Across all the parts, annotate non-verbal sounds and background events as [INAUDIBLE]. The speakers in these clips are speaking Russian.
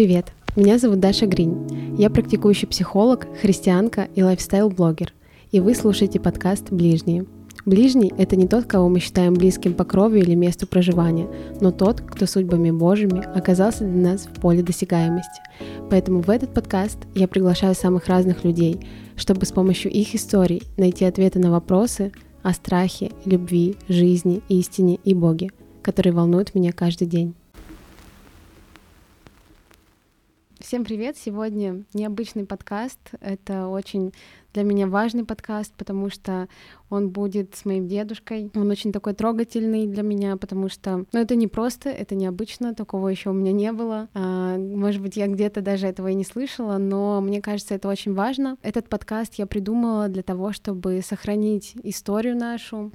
Привет, меня зовут Даша Гринь. Я практикующий психолог, христианка и лайфстайл-блогер. И вы слушаете подкаст «Ближние». Ближний — это не тот, кого мы считаем близким по крови или месту проживания, но тот, кто судьбами Божьими оказался для нас в поле досягаемости. Поэтому в этот подкаст я приглашаю самых разных людей, чтобы с помощью их историй найти ответы на вопросы о страхе, любви, жизни, истине и Боге, которые волнуют меня каждый день. Всем привет! Сегодня необычный подкаст. Это очень для меня важный подкаст, потому что он будет с моим дедушкой. Он очень такой трогательный для меня, потому что, ну, это не просто, это необычно, такого еще у меня не было. А, может быть, я где-то даже этого и не слышала, но мне кажется, это очень важно. Этот подкаст я придумала для того, чтобы сохранить историю нашу,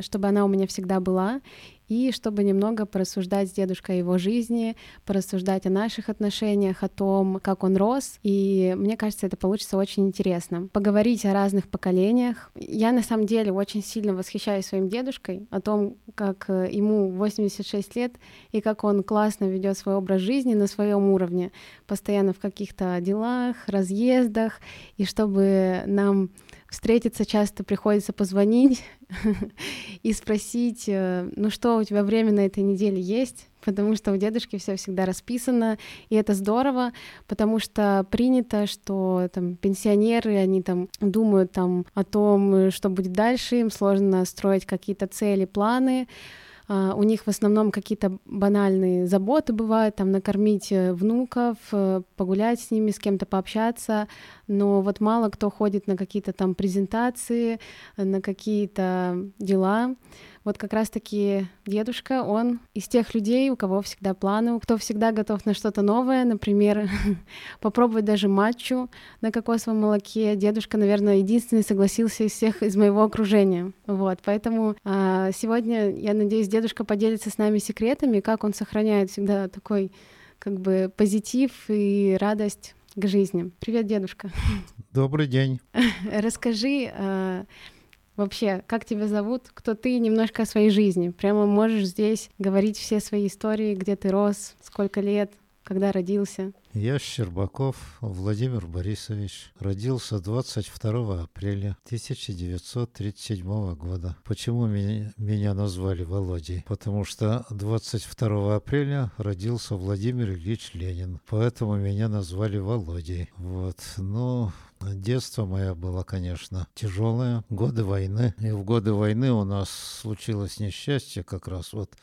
чтобы она у меня всегда была, и чтобы немного порассуждать с дедушкой о его жизни, порассуждать о наших отношениях, о том, как он рос, и мне кажется, это получится очень интересно. Поговорить о разных поколениях. Я на самом деле очень сильно восхищаюсь своим дедушкой, о том, как э, ему 86 лет, и как он классно ведет свой образ жизни на своем уровне, постоянно в каких-то делах, разъездах, и чтобы нам встретиться часто приходится позвонить [LAUGHS] и спросить, э, ну что у тебя время на этой неделе есть, потому что у дедушки все всегда расписано, и это здорово, потому что принято, что там пенсионеры, они там думают там о том, что будет дальше, им сложно строить какие-то цели, планы, у них в основном какие-то банальные заботы бывают, там накормить э, внуков, э, погулять с ними, с кем-то пообщаться, но вот мало кто ходит на какие-то там презентации, на какие-то дела. Вот как раз-таки дедушка, он из тех людей, у кого всегда планы, кто всегда готов на что-то новое, например, [LAUGHS] попробовать даже матчу на кокосовом молоке. Дедушка, наверное, единственный согласился из всех из моего окружения. Вот, поэтому а, сегодня, я надеюсь, дедушка поделится с нами секретами, как он сохраняет всегда такой как бы позитив и радость к жизни. Привет, дедушка. Добрый день. [LAUGHS] Расскажи, а, Вообще, как тебя зовут, кто ты, немножко о своей жизни. Прямо можешь здесь говорить все свои истории, где ты рос, сколько лет, когда родился. Я Щербаков Владимир Борисович. Родился 22 апреля 1937 года. Почему меня, меня назвали Володей? Потому что 22 апреля родился Владимир Ильич Ленин. Поэтому меня назвали Володей. Вот. Ну, Детство мое было, конечно, тяжелое. Годы войны. И в годы войны у нас случилось несчастье как раз вот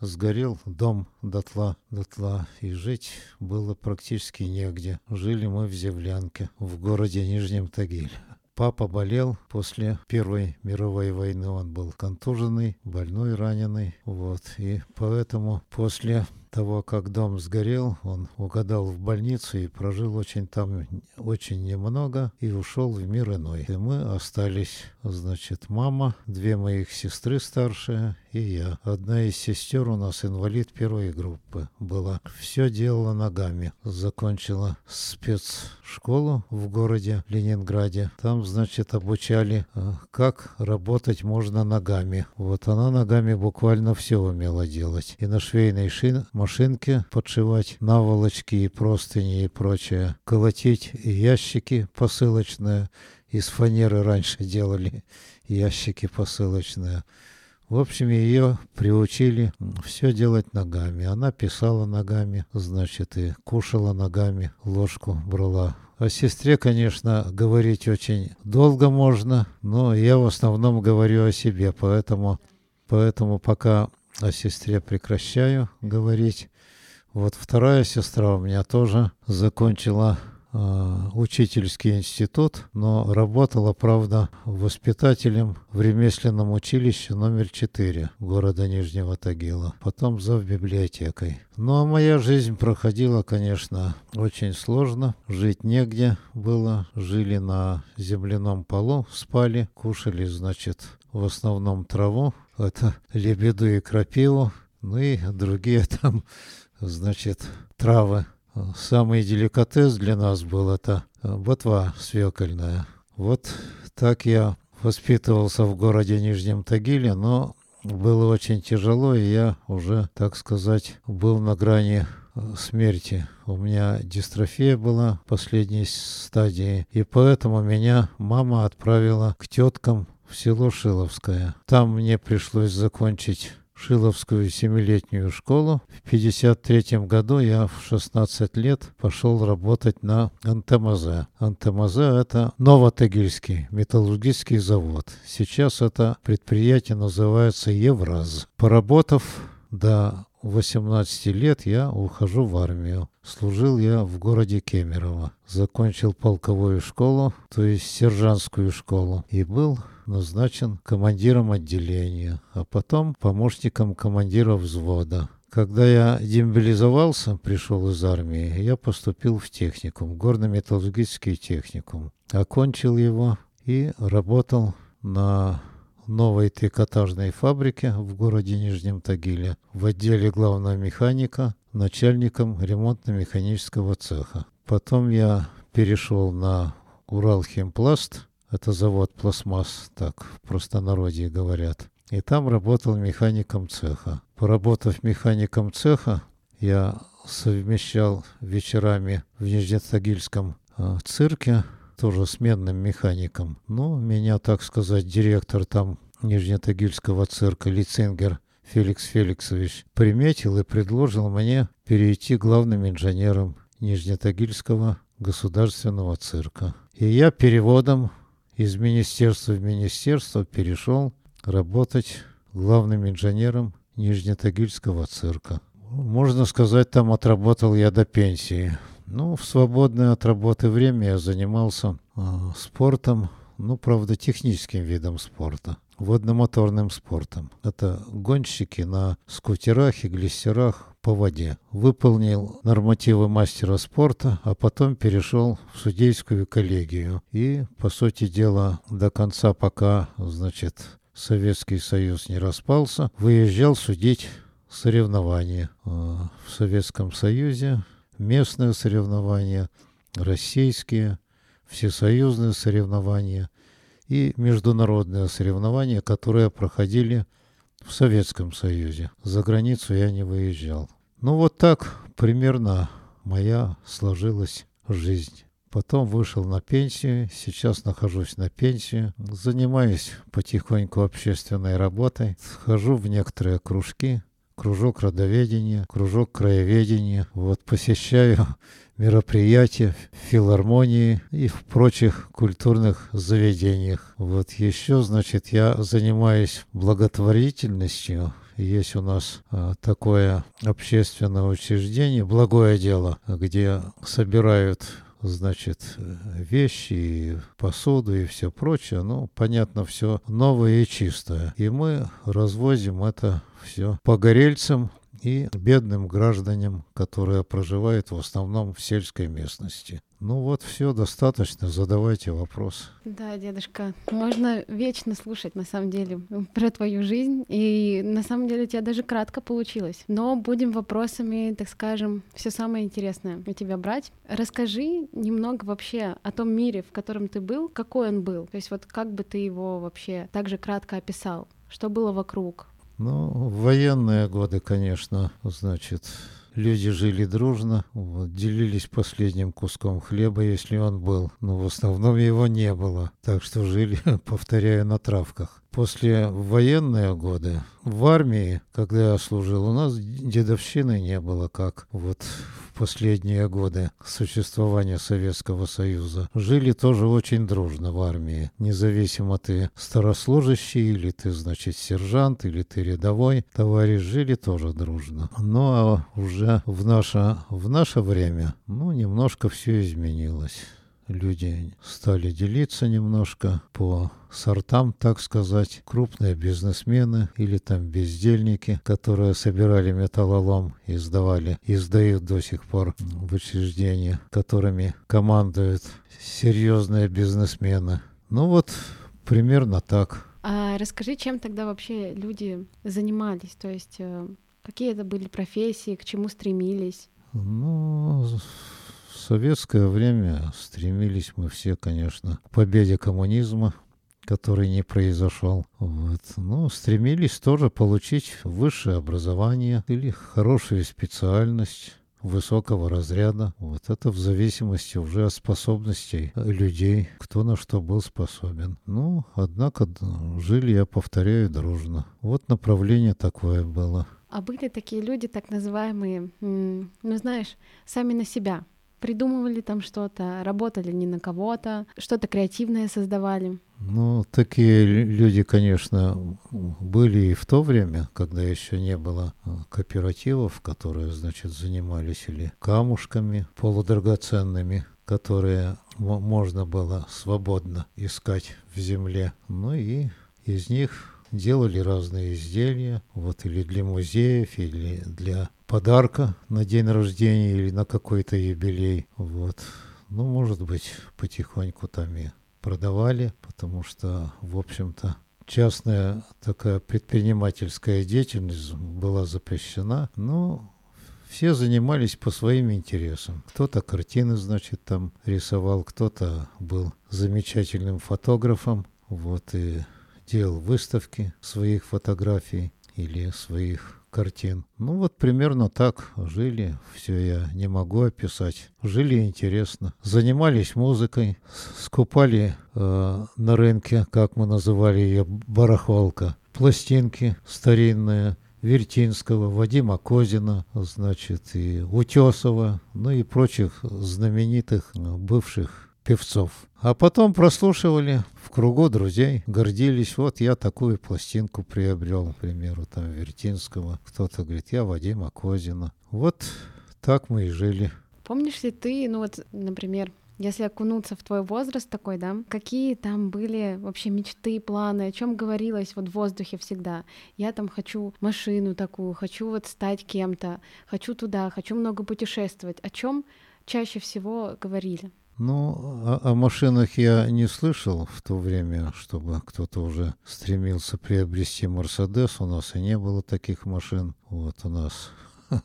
сгорел дом дотла, дотла, и жить было практически негде. Жили мы в землянке в городе Нижнем Тагиле. Папа болел после Первой мировой войны, он был контуженный, больной, раненый, вот, и поэтому после того, как дом сгорел, он угадал в больницу и прожил очень там очень немного и ушел в мир иной. И мы остались, значит, мама, две моих сестры старшие и я. Одна из сестер у нас инвалид первой группы была. Все делала ногами. Закончила спецшколу в городе Ленинграде. Там, значит, обучали, э, как работать можно ногами. Вот она ногами буквально все умела делать. И на швейной шин машинке подшивать наволочки и простыни и прочее. Колотить ящики посылочные. Из фанеры раньше делали ящики посылочные. В общем, ее приучили все делать ногами. Она писала ногами, значит, и кушала ногами, ложку брала. О сестре, конечно, говорить очень долго можно, но я в основном говорю о себе, поэтому, поэтому пока о сестре прекращаю говорить. Вот вторая сестра у меня тоже закончила э, учительский институт, но работала, правда, воспитателем в ремесленном училище номер 4 города Нижнего Тагила, потом зав библиотекой. Ну а моя жизнь проходила, конечно, очень сложно. Жить негде было. Жили на земляном полу, спали, кушали, значит, в основном траву, это лебеду и крапиву, ну и другие [LAUGHS] там, значит, травы. Самый деликатес для нас был это ботва свекольная. Вот так я воспитывался в городе Нижнем Тагиле, но было очень тяжело, и я уже, так сказать, был на грани смерти. У меня дистрофия была последней стадии, и поэтому меня мама отправила к теткам в село Шиловское. Там мне пришлось закончить Шиловскую семилетнюю школу. В 1953 году я в 16 лет пошел работать на НТМЗ. НТМЗ – это Новотегильский металлургический завод. Сейчас это предприятие называется Евраз. Поработав до 18 лет я ухожу в армию. Служил я в городе Кемерово. Закончил полковую школу, то есть сержантскую школу, и был назначен командиром отделения, а потом помощником командира взвода. Когда я демобилизовался, пришел из армии, я поступил в техникум, горно-металлургический техникум. Окончил его и работал на новой трикотажной фабрике в городе Нижнем Тагиле в отделе главного механика, начальником ремонтно-механического цеха. Потом я перешел на Уралхимпласт, это завод пластмасс, так в простонародье говорят. И там работал механиком цеха. Поработав механиком цеха, я совмещал вечерами в Нижнетагильском э, цирке, тоже сменным механиком. Ну, меня, так сказать, директор там Нижнетагильского цирка Лицингер Феликс Феликсович приметил и предложил мне перейти главным инженером Нижнетагильского государственного цирка. И я переводом из министерства в министерство перешел работать главным инженером Нижнетагильского цирка. Можно сказать, там отработал я до пенсии. Ну, в свободное от работы время я занимался э, спортом, ну, правда, техническим видом спорта, водномоторным спортом. Это гонщики на скутерах и глиссерах по воде. Выполнил нормативы мастера спорта, а потом перешел в судейскую коллегию. И, по сути дела, до конца, пока, значит, Советский Союз не распался, выезжал судить соревнования а, в Советском Союзе, местные соревнования, российские, всесоюзные соревнования и международные соревнования, которые проходили в Советском Союзе. За границу я не выезжал. Ну вот так примерно моя сложилась жизнь. Потом вышел на пенсию, сейчас нахожусь на пенсии, занимаюсь потихоньку общественной работой, хожу в некоторые кружки, кружок родоведения, кружок краеведения. Вот посещаю [LAUGHS] мероприятия в филармонии и в прочих культурных заведениях. Вот еще, значит, я занимаюсь благотворительностью. Есть у нас а, такое общественное учреждение, благое дело, где собирают значит, вещи, посуду и все прочее. Ну, понятно, все новое и чистое. И мы развозим это все погорельцам и бедным гражданам, которые проживают в основном в сельской местности. Ну вот все, достаточно, задавайте вопрос. Да, дедушка, можно вечно слушать, на самом деле, про твою жизнь, и на самом деле у тебя даже кратко получилось. Но будем вопросами, так скажем, все самое интересное у тебя брать. Расскажи немного вообще о том мире, в котором ты был, какой он был, то есть вот как бы ты его вообще также кратко описал, что было вокруг, ну, в военные годы, конечно, значит, люди жили дружно, вот, делились последним куском хлеба, если он был, но в основном его не было, так что жили, [LAUGHS] повторяю, на травках. После военные годы в армии, когда я служил, у нас дедовщины не было, как вот в последние годы существования Советского Союза, жили тоже очень дружно в армии. Независимо ты старослужащий, или ты, значит, сержант, или ты рядовой, товарищ жили тоже дружно. А уже в наше, в наше время, ну, немножко все изменилось люди стали делиться немножко по сортам, так сказать, крупные бизнесмены или там бездельники, которые собирали металлолом и сдавали, и сдают до сих пор в учреждения, которыми командуют серьезные бизнесмены. Ну вот, примерно так. А расскажи, чем тогда вообще люди занимались? То есть э, какие это были профессии, к чему стремились? Ну, советское время стремились мы все, конечно, к победе коммунизма, который не произошел. Вот. Ну, стремились тоже получить высшее образование или хорошую специальность, высокого разряда. Вот это в зависимости уже от способностей людей, кто на что был способен. Ну, однако жили, я повторяю, дружно. Вот направление такое было. А были такие люди, так называемые, ну знаешь, сами на себя. Придумывали там что-то, работали не на кого-то, что-то креативное создавали. Ну, такие люди, конечно, были и в то время, когда еще не было а, кооперативов, которые, значит, занимались или камушками полудрагоценными, которые можно было свободно искать в земле. Ну и из них делали разные изделия, вот или для музеев, или для подарка на день рождения или на какой-то юбилей, вот. Ну, может быть, потихоньку там и продавали, потому что, в общем-то, частная такая предпринимательская деятельность была запрещена, но все занимались по своим интересам. Кто-то картины, значит, там рисовал, кто-то был замечательным фотографом, вот, и делал выставки своих фотографий или своих картин. Ну вот примерно так жили, все я не могу описать. Жили интересно, занимались музыкой, скупали э, на рынке, как мы называли ее, барахолка, пластинки старинные, Вертинского, Вадима Козина, значит, и Утесова, ну и прочих знаменитых бывших певцов. А потом прослушивали в кругу друзей, гордились. Вот я такую пластинку приобрел, к примеру, там Вертинского. Кто-то говорит, я Вадима Козина. Вот так мы и жили. Помнишь ли ты, ну вот, например, если окунуться в твой возраст такой, да, какие там были вообще мечты, планы, о чем говорилось вот в воздухе всегда? Я там хочу машину такую, хочу вот стать кем-то, хочу туда, хочу много путешествовать. О чем чаще всего говорили? Ну, о, о машинах я не слышал в то время, чтобы кто-то уже стремился приобрести Мерседес. У нас и не было таких машин. Вот у нас [LAUGHS]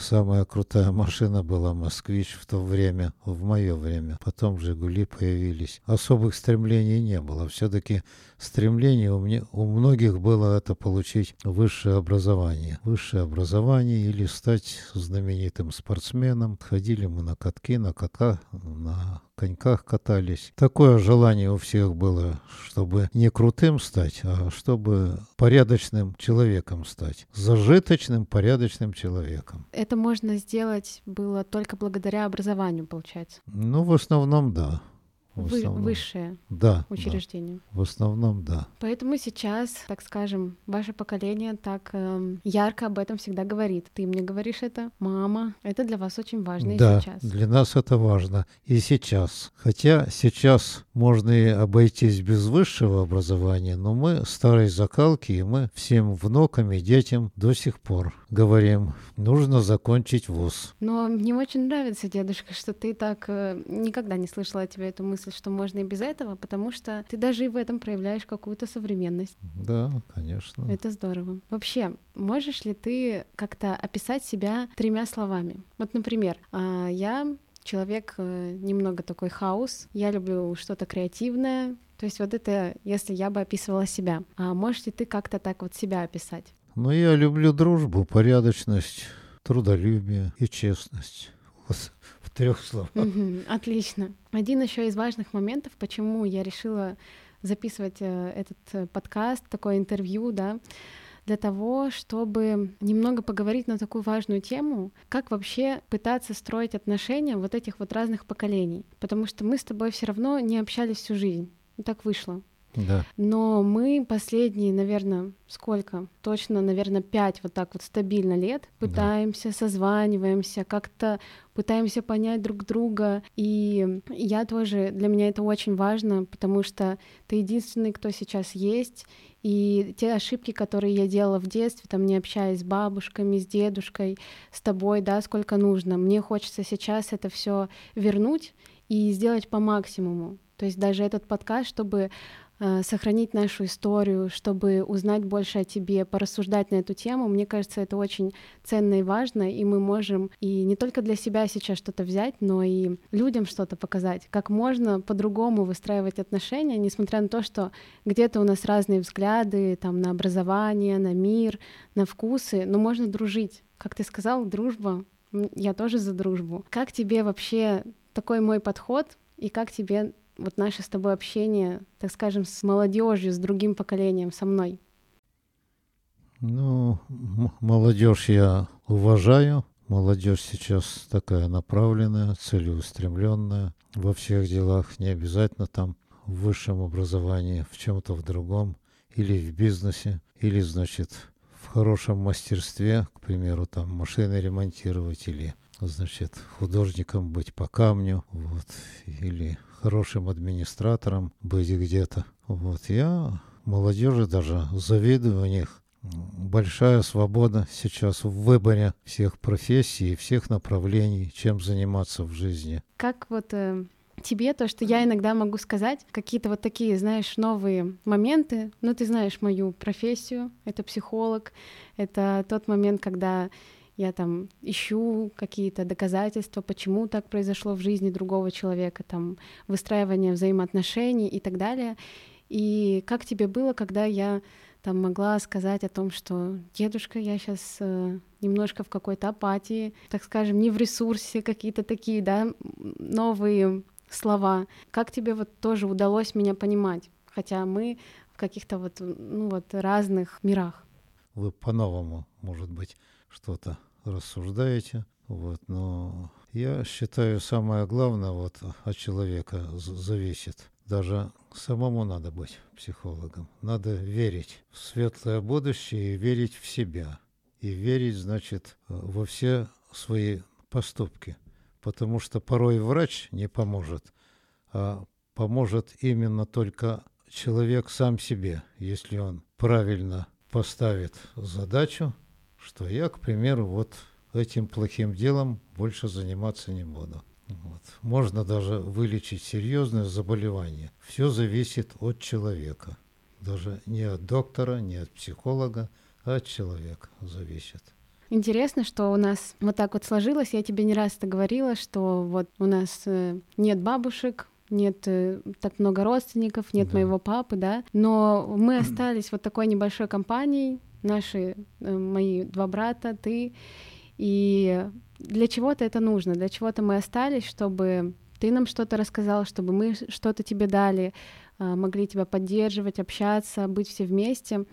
Самая крутая машина была «Москвич» в то время, в мое время. Потом «Жигули» появились. Особых стремлений не было. Все-таки стремление у, мне, у многих было это получить высшее образование. Высшее образование или стать знаменитым спортсменом. Ходили мы на катки, на кота, на коньках катались. Такое желание у всех было, чтобы не крутым стать, а чтобы порядочным человеком стать. Зажиточным, порядочным человеком. Это можно сделать было только благодаря образованию, получается? Ну, в основном, да. Вы, высшее да, учреждение. Да. В основном, да. Поэтому сейчас, так скажем, ваше поколение так э, ярко об этом всегда говорит. Ты мне говоришь это, мама. Это для вас очень важно да, и сейчас. для нас это важно и сейчас. Хотя сейчас можно и обойтись без высшего образования, но мы старой закалки, и мы всем внукам и детям до сих пор говорим, нужно закончить вуз. Но мне очень нравится, дедушка, что ты так э, никогда не слышала от тебя эту мысль что можно и без этого, потому что ты даже и в этом проявляешь какую-то современность. Да, конечно. Это здорово. Вообще, можешь ли ты как-то описать себя тремя словами? Вот, например, а, я человек э, немного такой хаос, я люблю что-то креативное, то есть вот это, если я бы описывала себя. А можешь ли ты как-то так вот себя описать? Ну, я люблю дружбу, порядочность, трудолюбие и честность. Вот в трех словах. Угу, отлично. Один еще из важных моментов, почему я решила записывать э, этот э, подкаст, такое интервью, да, для того, чтобы немного поговорить на такую важную тему, как вообще пытаться строить отношения вот этих вот разных поколений. Потому что мы с тобой все равно не общались всю жизнь. Так вышло. Да. Но мы последние, наверное, сколько? Точно, наверное, пять вот так вот стабильно лет пытаемся, да. созваниваемся, как-то пытаемся понять друг друга. И я тоже, для меня это очень важно, потому что ты единственный, кто сейчас есть. И те ошибки, которые я делала в детстве, там не общаясь с бабушками, с дедушкой, с тобой, да, сколько нужно, мне хочется сейчас это все вернуть и сделать по максимуму. То есть даже этот подкаст, чтобы сохранить нашу историю, чтобы узнать больше о тебе, порассуждать на эту тему. Мне кажется, это очень ценно и важно, и мы можем и не только для себя сейчас что-то взять, но и людям что-то показать, как можно по-другому выстраивать отношения, несмотря на то, что где-то у нас разные взгляды там, на образование, на мир, на вкусы, но можно дружить. Как ты сказал, дружба я тоже за дружбу. Как тебе вообще такой мой подход, и как тебе вот наше с тобой общение, так скажем, с молодежью, с другим поколением, со мной? Ну, молодежь я уважаю. Молодежь сейчас такая направленная, целеустремленная во всех делах, не обязательно там в высшем образовании, в чем-то в другом, или в бизнесе, или, значит, в хорошем мастерстве, к примеру, там машины ремонтировать, или, значит, художником быть по камню, вот, или хорошим администратором быть где-то. Вот, я молодежи даже завидую у них большая свобода сейчас в выборе всех профессий и всех направлений, чем заниматься в жизни. Как вот э, тебе то, что я иногда могу сказать, какие-то вот такие, знаешь, новые моменты. Ну, ты знаешь мою профессию, это психолог, это тот момент, когда я там ищу какие-то доказательства, почему так произошло в жизни другого человека, там выстраивание взаимоотношений и так далее. И как тебе было, когда я там могла сказать о том, что дедушка, я сейчас э, немножко в какой-то апатии, так скажем, не в ресурсе, какие-то такие, да, новые слова. Как тебе вот тоже удалось меня понимать, хотя мы в каких-то вот, ну вот разных мирах? Вы по-новому, может быть, что-то рассуждаете, вот, но я считаю, самое главное вот от человека зависит. Даже самому надо быть психологом. Надо верить в светлое будущее и верить в себя. И верить, значит, во все свои поступки. Потому что порой врач не поможет, а поможет именно только человек сам себе, если он правильно поставит задачу, что я, к примеру, вот этим плохим делом больше заниматься не буду. Вот. Можно даже вылечить серьезное заболевание. Все зависит от человека. Даже не от доктора, не от психолога, а от человека зависит. Интересно, что у нас вот так вот сложилось. Я тебе не раз это говорила, что вот у нас э, нет бабушек, нет э, так много родственников, нет да. моего папы, да, но мы [CLEARS THROAT] остались вот такой небольшой компанией, наши, э, мои два брата, ты, и для чего-то это нужно, для чего-то мы остались, чтобы ты нам что-то рассказал, чтобы мы что-то тебе дали, а, могли тебя поддерживать, общаться, быть все вместе.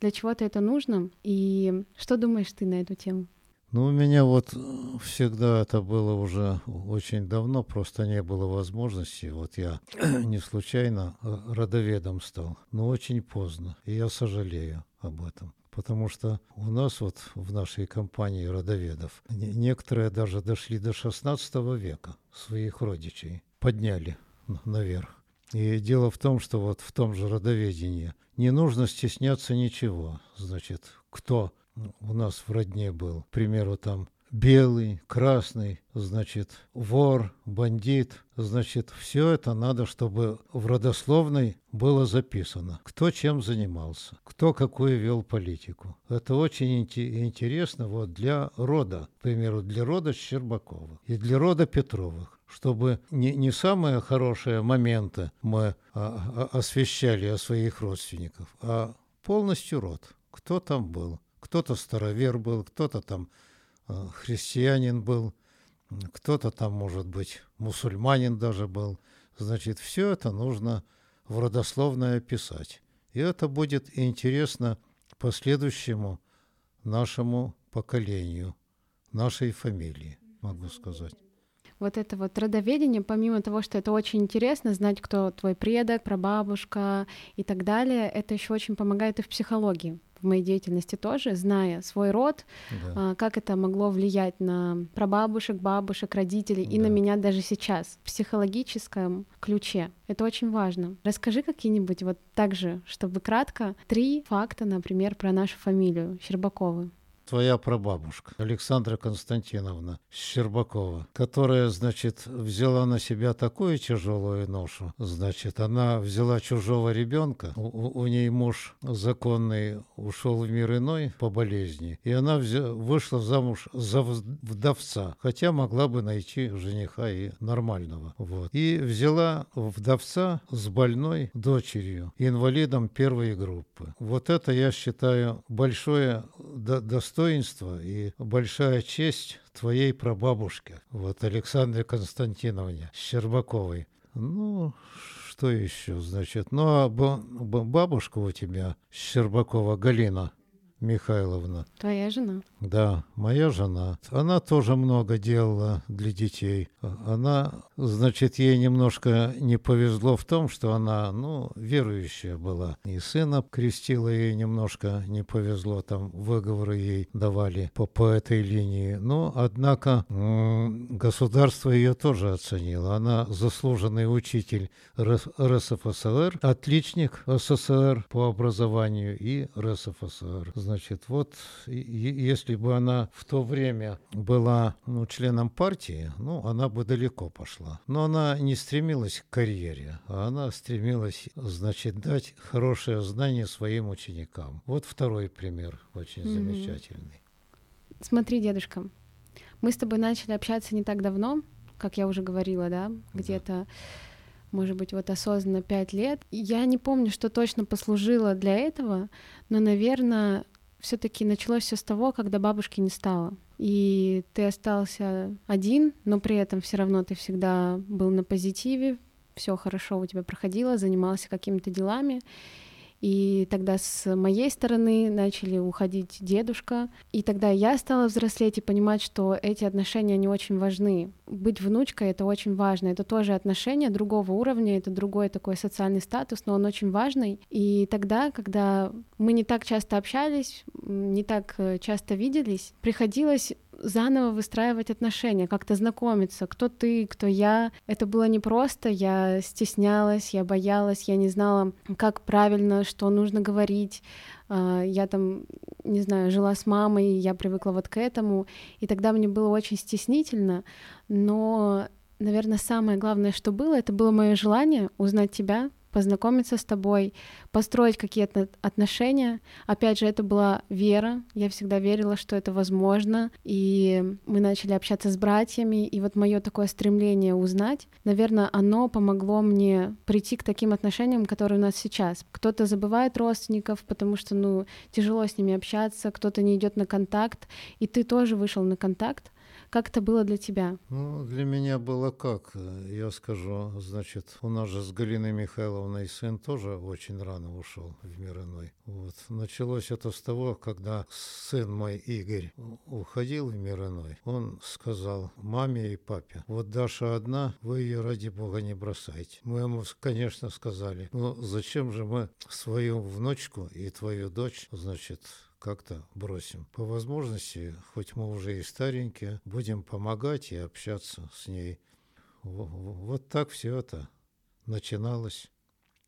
Для чего-то это нужно. И что думаешь ты на эту тему? Ну, у меня вот всегда это было уже очень давно, просто не было возможности. Вот я [CLEARS THROAT] не случайно родоведом стал, но очень поздно, и я сожалею об этом потому что у нас вот в нашей компании родоведов некоторые даже дошли до 16 века своих родичей, подняли наверх. И дело в том, что вот в том же родоведении не нужно стесняться ничего. Значит, кто у нас в родне был, к примеру, там белый, красный, значит, вор, бандит, значит, все это надо, чтобы в родословной было записано, кто чем занимался, кто какую вел политику. Это очень интересно вот для рода, к примеру, для рода Щербакова и для рода Петровых чтобы не, не самые хорошие моменты мы а, а, освещали о своих родственников, а полностью род. Кто там был? Кто-то старовер был, кто-то там христианин был, кто-то там, может быть, мусульманин даже был. Значит, все это нужно в родословное писать. И это будет интересно последующему нашему поколению, нашей фамилии, могу сказать. Вот это вот родоведение, помимо того, что это очень интересно, знать, кто твой предок, прабабушка и так далее, это еще очень помогает и в психологии в моей деятельности тоже, зная свой род, да. а, как это могло влиять на прабабушек, бабушек, родителей да. и на меня даже сейчас в психологическом ключе. Это очень важно. Расскажи какие-нибудь вот так же, чтобы кратко, три факта, например, про нашу фамилию Щербаковы твоя прабабушка Александра Константиновна Щербакова, которая, значит, взяла на себя такую тяжелую ношу. Значит, она взяла чужого ребенка, у, у ней муж законный ушел в мир иной по болезни, и она взя, вышла замуж за вдовца, хотя могла бы найти жениха и нормального. Вот. И взяла вдовца с больной дочерью, инвалидом первой группы. Вот это, я считаю, большое достоинство достоинство и большая честь твоей прабабушке, вот Александре Константиновне Щербаковой. Ну, что еще, значит? Ну, а бабушка у тебя, Щербакова Галина Михайловна. Твоя жена? Да, моя жена. Она тоже много делала для детей. Она, значит, ей немножко не повезло в том, что она, ну, верующая была. И сына крестила ей немножко не повезло, там выговоры ей давали по, по этой линии. Но, однако, государство ее тоже оценило. Она заслуженный учитель РСФСР, отличник СССР по образованию и РСФСР. Значит, вот если бы она в то время была ну, членом партии, ну, она бы далеко пошла. Но она не стремилась к карьере, а она стремилась, значит, дать хорошее знание своим ученикам. Вот второй пример, очень mm-hmm. замечательный. Смотри, дедушка, мы с тобой начали общаться не так давно, как я уже говорила, да, где-то может быть, вот осознанно пять лет. Я не помню, что точно послужило для этого, но, наверное, все-таки началось все с того, когда бабушки не стало. И ты остался один, но при этом все равно ты всегда был на позитиве, все хорошо у тебя проходило, занимался какими-то делами. И тогда с моей стороны начали уходить дедушка. И тогда я стала взрослеть и понимать, что эти отношения, не очень важны. Быть внучкой — это очень важно. Это тоже отношения другого уровня, это другой такой социальный статус, но он очень важный. И тогда, когда мы не так часто общались, не так э, часто виделись, приходилось заново выстраивать отношения, как-то знакомиться, кто ты, кто я. Это было непросто, я стеснялась, я боялась, я не знала, как правильно, что нужно говорить. А, я там, не знаю, жила с мамой, я привыкла вот к этому, и тогда мне было очень стеснительно, но, наверное, самое главное, что было, это было мое желание узнать тебя, познакомиться с тобой, построить какие-то отношения. Опять же, это была вера. Я всегда верила, что это возможно. И мы начали общаться с братьями. И вот мое такое стремление узнать, наверное, оно помогло мне прийти к таким отношениям, которые у нас сейчас. Кто-то забывает родственников, потому что, ну, тяжело с ними общаться, кто-то не идет на контакт, и ты тоже вышел на контакт. Как это было для тебя? Ну, для меня было как, я скажу, значит, у нас же с Галиной Михайловной сын тоже очень рано ушел в мир иной. Вот. Началось это с того, когда сын мой Игорь уходил в мир иной, он сказал маме и папе, вот Даша одна, вы ее ради бога не бросайте. Мы ему, конечно, сказали, ну зачем же мы свою внучку и твою дочь, значит, как-то бросим. По возможности, хоть мы уже и старенькие, будем помогать и общаться с ней. Вот так все это начиналось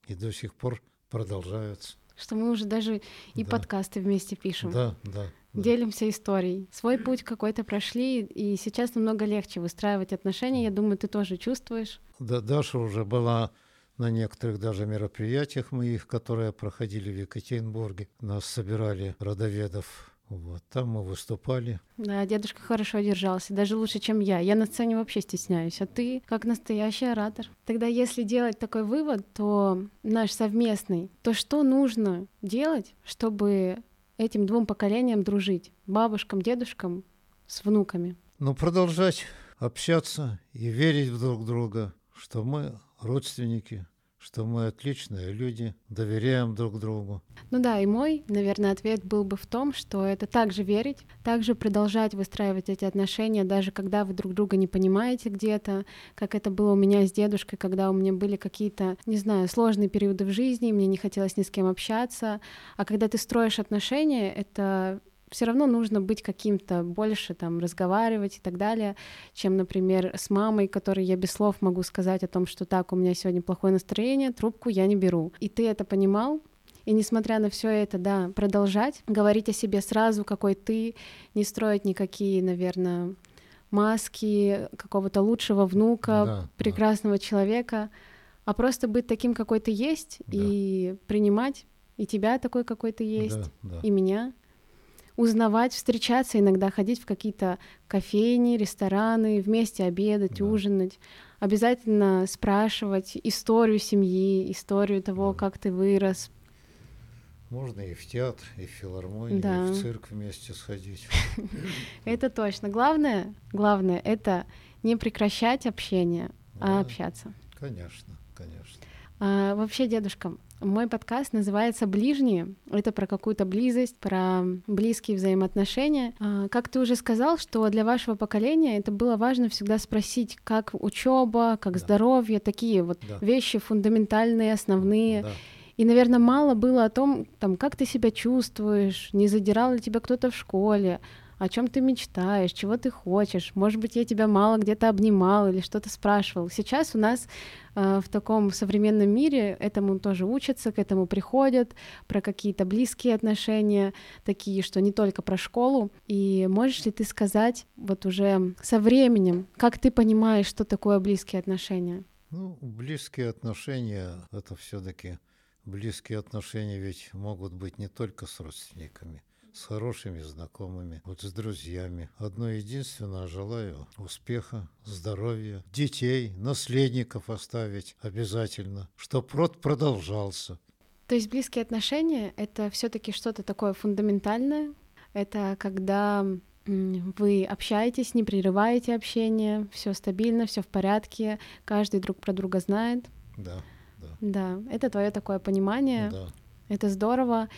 и до сих пор продолжается. Что мы уже даже и да. подкасты вместе пишем. Да, да. Делимся историей. Свой путь какой-то прошли, и сейчас намного легче выстраивать отношения. Я думаю, ты тоже чувствуешь. Да, Даша уже была на некоторых даже мероприятиях моих, которые проходили в Екатеринбурге. Нас собирали родоведов вот, там мы выступали. Да, дедушка хорошо держался, даже лучше, чем я. Я на сцене вообще стесняюсь, а ты как настоящий оратор. Тогда если делать такой вывод, то наш совместный, то что нужно делать, чтобы этим двум поколениям дружить? Бабушкам, дедушкам с внуками? Ну, продолжать общаться и верить в друг друга, что мы родственники, что мы отличные люди, доверяем друг другу. Ну да, и мой, наверное, ответ был бы в том, что это также верить, также продолжать выстраивать эти отношения, даже когда вы друг друга не понимаете где-то, как это было у меня с дедушкой, когда у меня были какие-то, не знаю, сложные периоды в жизни, мне не хотелось ни с кем общаться, а когда ты строишь отношения, это все равно нужно быть каким-то больше, там, разговаривать и так далее, чем, например, с мамой, которой я без слов могу сказать о том, что так, у меня сегодня плохое настроение, трубку я не беру. И ты это понимал, и несмотря на все это, да, продолжать говорить о себе сразу, какой ты, не строить никакие, наверное, маски какого-то лучшего внука, да, прекрасного да. человека, а просто быть таким, какой ты есть, да. и принимать и тебя такой, какой ты есть, да, да. и меня узнавать, встречаться, иногда ходить в какие-то кофейни, рестораны, вместе обедать, да. ужинать. Обязательно спрашивать историю семьи, историю того, да. как ты вырос. Можно и в театр, и в филармонию, да. и в цирк вместе сходить. [LAUGHS] Это точно. Главное, главное, это не прекращать общение, а общаться. Конечно, конечно. А, вообще, дедушка, мой подкаст называется «Ближние». Это про какую-то близость, про близкие взаимоотношения. А, как ты уже сказал, что для вашего поколения это было важно всегда спросить, как учеба, как да. здоровье, такие вот да. вещи фундаментальные, основные. Да. И, наверное, мало было о том, там, как ты себя чувствуешь, не задирал ли тебя кто-то в школе, о чем ты мечтаешь, чего ты хочешь. Может быть, я тебя мало где-то обнимал или что-то спрашивал. Сейчас у нас э, в таком современном мире этому тоже учатся, к этому приходят, про какие-то близкие отношения, такие, что не только про школу. И можешь ли ты сказать вот уже со временем, как ты понимаешь, что такое близкие отношения? Ну, близкие отношения — это все таки близкие отношения ведь могут быть не только с родственниками с хорошими знакомыми, вот с друзьями. Одно единственное желаю успеха, здоровья, детей, наследников оставить обязательно, чтоб род продолжался. То есть близкие отношения — это все таки что-то такое фундаментальное? Это когда вы общаетесь, не прерываете общение, все стабильно, все в порядке, каждый друг про друга знает. Да, да. Да, это твое такое понимание. Да. Это здорово.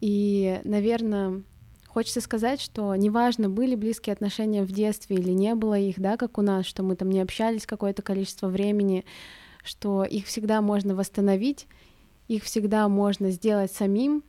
И, наверное, хочется сказать, что неважно, были близкие отношения в детстве или не было их, да, как у нас, что мы там не общались какое-то количество времени, что их всегда можно восстановить, их всегда можно сделать самим,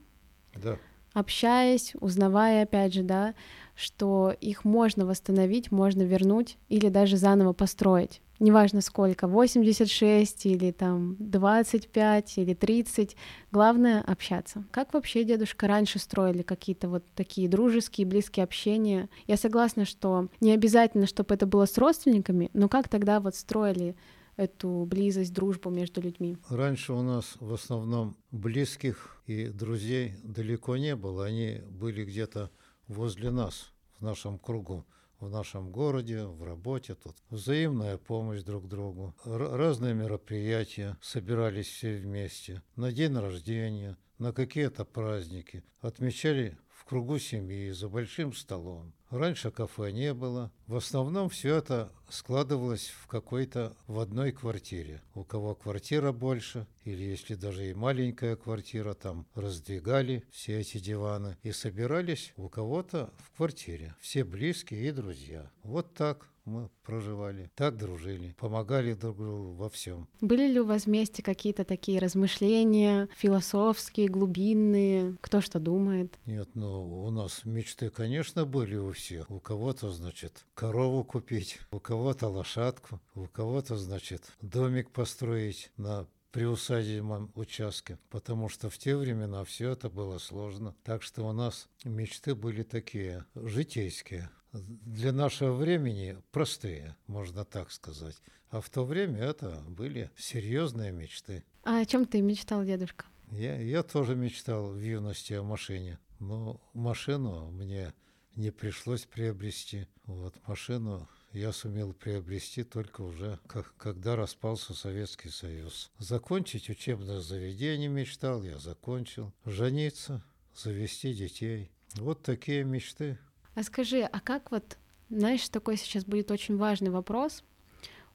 да. общаясь, узнавая, опять же, да, что их можно восстановить, можно вернуть или даже заново построить неважно сколько, 86 или там 25 или 30, главное общаться. Как вообще дедушка раньше строили какие-то вот такие дружеские, близкие общения? Я согласна, что не обязательно, чтобы это было с родственниками, но как тогда вот строили эту близость, дружбу между людьми? Раньше у нас в основном близких и друзей далеко не было, они были где-то возле нас, в нашем кругу в нашем городе, в работе тут. Взаимная помощь друг другу, разные мероприятия, собирались все вместе. На день рождения, на какие-то праздники. Отмечали кругу семьи, за большим столом. Раньше кафе не было. В основном все это складывалось в какой-то в одной квартире. У кого квартира больше, или если даже и маленькая квартира, там раздвигали все эти диваны и собирались у кого-то в квартире. Все близкие и друзья. Вот так мы проживали, так дружили, помогали друг другу во всем. Были ли у вас вместе какие-то такие размышления философские, глубинные, кто что думает? Нет, ну у нас мечты, конечно, были у всех. У кого-то, значит, корову купить, у кого-то лошадку, у кого-то, значит, домик построить на приусадебном участке, потому что в те времена все это было сложно. Так что у нас мечты были такие, житейские для нашего времени простые, можно так сказать. А в то время это были серьезные мечты. А о чем ты мечтал, дедушка? Я, я тоже мечтал в юности о машине. Но машину мне не пришлось приобрести. Вот машину я сумел приобрести только уже, как, когда распался Советский Союз. Закончить учебное заведение мечтал, я закончил. Жениться, завести детей. Вот такие мечты. А скажи, а как вот, знаешь, такой сейчас будет очень важный вопрос,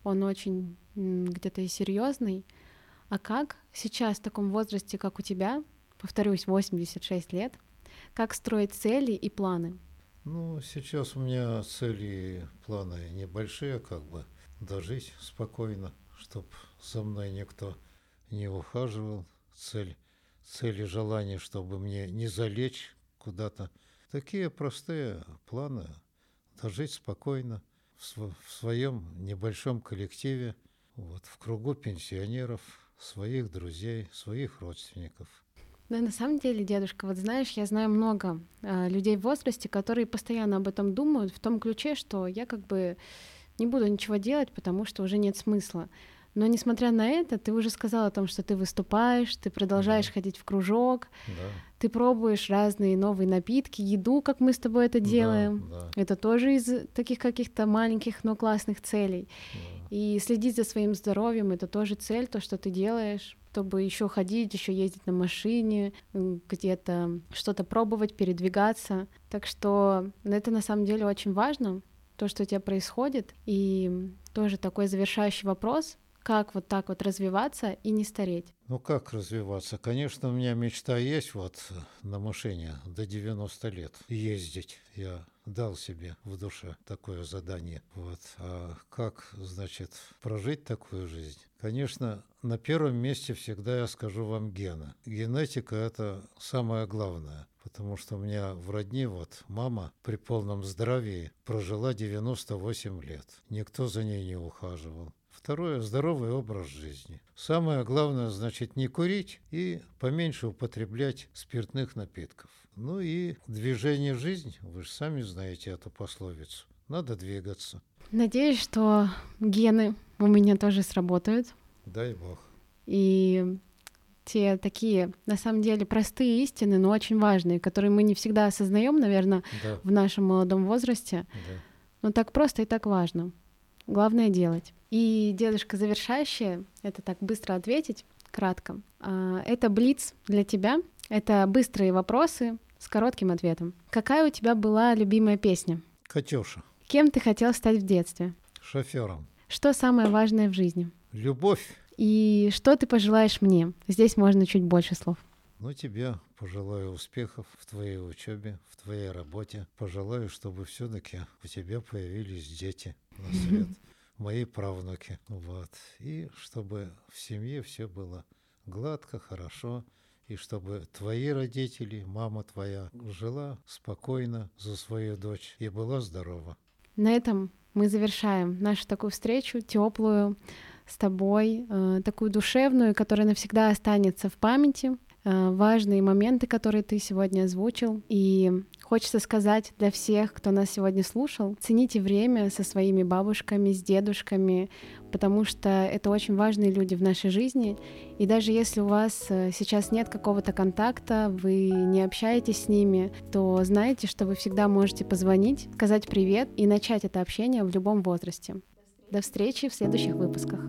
он очень где-то и серьезный. А как сейчас в таком возрасте, как у тебя, повторюсь, 86 лет, как строить цели и планы? Ну, сейчас у меня цели и планы небольшие, как бы дожить спокойно, чтобы за мной никто не ухаживал. Цель, цели, желание, чтобы мне не залечь куда-то Такие простые планы. Дожить спокойно в, в своем небольшом коллективе, вот, в кругу пенсионеров, своих друзей, своих родственников. Да, на самом деле, дедушка, вот знаешь, я знаю много э, людей в возрасте, которые постоянно об этом думают в том ключе, что я как бы не буду ничего делать, потому что уже нет смысла. Но несмотря на это, ты уже сказала о том, что ты выступаешь, ты продолжаешь да. ходить в кружок, да. Ты пробуешь разные новые напитки, еду, как мы с тобой это делаем. Да, да. Это тоже из таких каких-то маленьких, но классных целей. Да. И следить за своим здоровьем — это тоже цель, то, что ты делаешь чтобы еще ходить, еще ездить на машине, где-то что-то пробовать, передвигаться. Так что это на самом деле очень важно, то, что у тебя происходит. И тоже такой завершающий вопрос, как вот так вот развиваться и не стареть? Ну как развиваться? Конечно, у меня мечта есть вот на машине до 90 лет ездить. Я дал себе в душе такое задание. Вот. А как, значит, прожить такую жизнь? Конечно, на первом месте всегда я скажу вам гена. Генетика – это самое главное, потому что у меня в родне вот мама при полном здравии прожила 98 лет. Никто за ней не ухаживал. Второе – здоровый образ жизни. Самое главное, значит, не курить и поменьше употреблять спиртных напитков. Ну и движение жизнь, вы же сами знаете эту пословицу. Надо двигаться. Надеюсь, что гены у меня тоже сработают. Дай бог. И те такие, на самом деле, простые истины, но очень важные, которые мы не всегда осознаем, наверное, да. в нашем молодом возрасте. Да. Но так просто и так важно. Главное делать. И дедушка завершающая, это так быстро ответить, кратко. А, это блиц для тебя. Это быстрые вопросы с коротким ответом. Какая у тебя была любимая песня? Катюша. Кем ты хотел стать в детстве? Шофером. Что самое важное в жизни? Любовь. И что ты пожелаешь мне? Здесь можно чуть больше слов. Ну, тебе пожелаю успехов в твоей учебе, в твоей работе. Пожелаю, чтобы все-таки у тебя появились дети на свет, мои правнуки. Вот. И чтобы в семье все было гладко, хорошо, и чтобы твои родители, мама твоя жила спокойно за свою дочь и была здорова. На этом мы завершаем нашу такую встречу теплую с тобой, э, такую душевную, которая навсегда останется в памяти. Э, важные моменты, которые ты сегодня озвучил. И хочется сказать для всех, кто нас сегодня слушал, цените время со своими бабушками, с дедушками, потому что это очень важные люди в нашей жизни. И даже если у вас э, сейчас нет какого-то контакта, вы не общаетесь с ними, то знайте, что вы всегда можете позвонить, сказать привет и начать это общение в любом возрасте. До встречи в следующих выпусках.